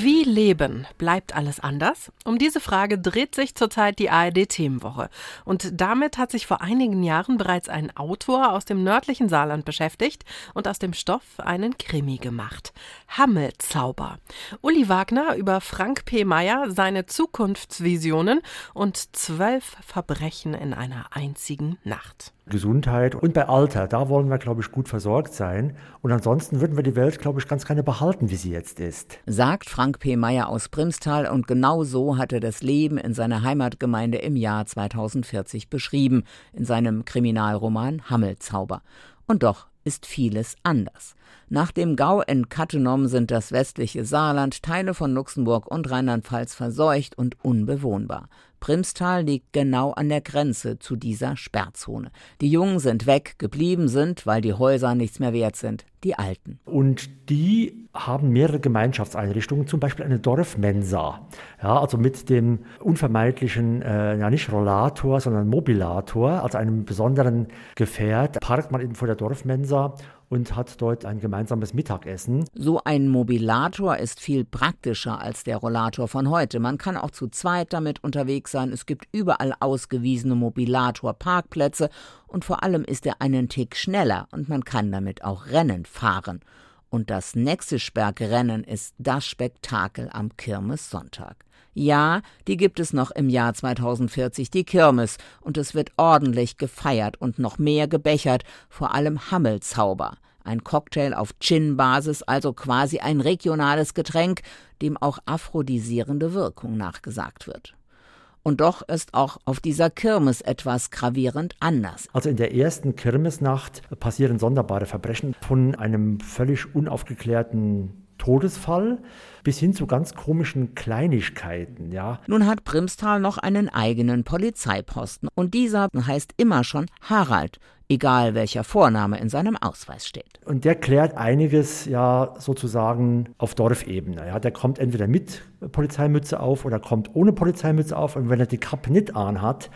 Wie leben? Bleibt alles anders? Um diese Frage dreht sich zurzeit die ARD-Themenwoche. Und damit hat sich vor einigen Jahren bereits ein Autor aus dem nördlichen Saarland beschäftigt und aus dem Stoff einen Krimi gemacht. Hammelzauber. Uli Wagner über Frank P. Meyer, seine Zukunftsvisionen und zwölf Verbrechen in einer einzigen Nacht. Gesundheit und bei Alter, da wollen wir, glaube ich, gut versorgt sein. Und ansonsten würden wir die Welt, glaube ich, ganz gerne behalten, wie sie jetzt ist. Sagt Frank P. Meyer aus Brimstal und genau so hat er das Leben in seiner Heimatgemeinde im Jahr 2040 beschrieben, in seinem Kriminalroman Hammelzauber. Und doch ist vieles anders. Nach dem Gau in Cattenom sind das westliche Saarland, Teile von Luxemburg und Rheinland-Pfalz verseucht und unbewohnbar. Primstal liegt genau an der Grenze zu dieser Sperrzone. Die Jungen sind weg, geblieben sind, weil die Häuser nichts mehr wert sind, die Alten. Und die haben mehrere Gemeinschaftseinrichtungen, zum Beispiel eine Dorfmensa. Ja, also mit dem unvermeidlichen, äh, ja nicht Rollator, sondern Mobilator, also einem besonderen Gefährt, parkt man eben vor der Dorfmensa und hat dort ein gemeinsames Mittagessen. So ein Mobilator ist viel praktischer als der Rollator von heute. Man kann auch zu zweit damit unterwegs sein. Es gibt überall ausgewiesene Mobilator-Parkplätze und vor allem ist er einen Tick schneller und man kann damit auch Rennen fahren. Und das nächste Sperrgerennen ist das Spektakel am Kirmessonntag. Ja, die gibt es noch im Jahr 2040, die Kirmes, und es wird ordentlich gefeiert und noch mehr gebechert, vor allem Hammelzauber. Ein Cocktail auf Gin-Basis, also quasi ein regionales Getränk, dem auch aphrodisierende Wirkung nachgesagt wird. Und doch ist auch auf dieser Kirmes etwas gravierend anders. Also in der ersten Kirmesnacht passieren sonderbare Verbrechen von einem völlig unaufgeklärten Todesfall bis hin zu ganz komischen Kleinigkeiten, ja. Nun hat Primstal noch einen eigenen Polizeiposten und dieser heißt immer schon Harald, egal welcher Vorname in seinem Ausweis steht. Und der klärt einiges ja sozusagen auf Dorfebene. Ja. Der kommt entweder mit Polizeimütze auf oder kommt ohne Polizeimütze auf und wenn er die Kappe nicht anhat,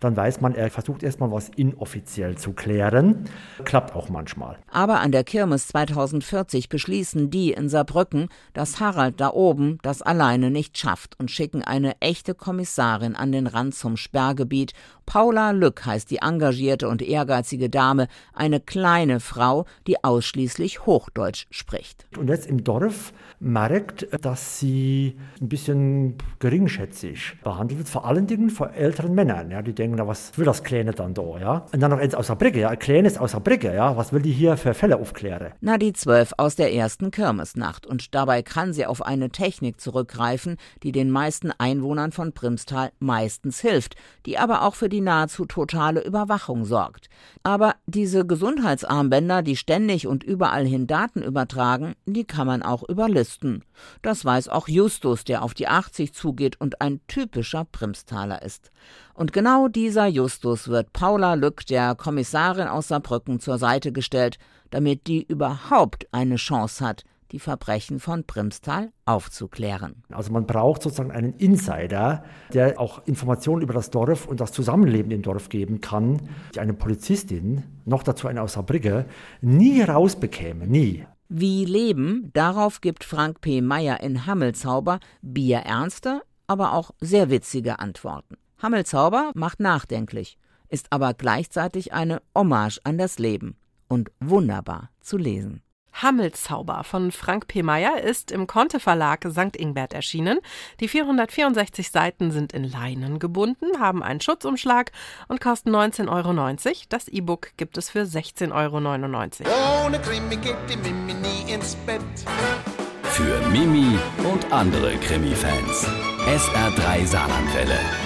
dann weiß man, er versucht erstmal was inoffiziell zu klären. Klappt auch manchmal. Aber an der Kirmes 2040 beschließen die in Saarbrücken, dass Harald da oben das alleine nicht schafft und schicken eine echte Kommissarin an den Rand zum Sperrgebiet. Paula Lück heißt die engagierte und ehrgeizige Dame, eine kleine Frau, die ausschließlich Hochdeutsch spricht. Und jetzt im Dorf merkt, dass sie ein bisschen geringschätzig behandelt wird, vor allen Dingen vor älteren Männern. Ja, die denken, denken, was will das Kleine dann da, ja? Und dann noch eins aus der Brücke, ja, Kleines aus der Brücke, ja, was will die hier für Fälle aufklären? Na, die zwölf aus der ersten Kirmesnacht. Und dabei kann sie auf eine Technik zurückgreifen, die den meisten Einwohnern von Primstal meistens hilft, die aber auch für die nahezu totale Überwachung sorgt. Aber diese Gesundheitsarmbänder, die ständig und überall hin Daten übertragen, die kann man auch überlisten. Das weiß auch Justus, der auf die 80 zugeht und ein typischer Primstaler ist. Und genau dieser Justus wird Paula Lück, der Kommissarin aus Saarbrücken, zur Seite gestellt, damit die überhaupt eine Chance hat, die Verbrechen von Primstal aufzuklären. Also man braucht sozusagen einen Insider, der auch Informationen über das Dorf und das Zusammenleben im Dorf geben kann, die eine Polizistin, noch dazu eine aus Saarbrücke, nie rausbekäme, nie. Wie leben, darauf gibt Frank P. Meyer in Hammelzauber bierernste, aber auch sehr witzige Antworten. Hammelzauber macht nachdenklich, ist aber gleichzeitig eine Hommage an das Leben und wunderbar zu lesen. Hammelzauber von Frank P. Meyer ist im Conte Verlag St. Ingbert erschienen. Die 464 Seiten sind in Leinen gebunden, haben einen Schutzumschlag und kosten 19,90 Euro. Das E-Book gibt es für 16,99 Euro. Ohne Krimi geht die Mimi nie ins Bett. Für Mimi und andere Krimi-Fans. SR3 Saarlandwelle.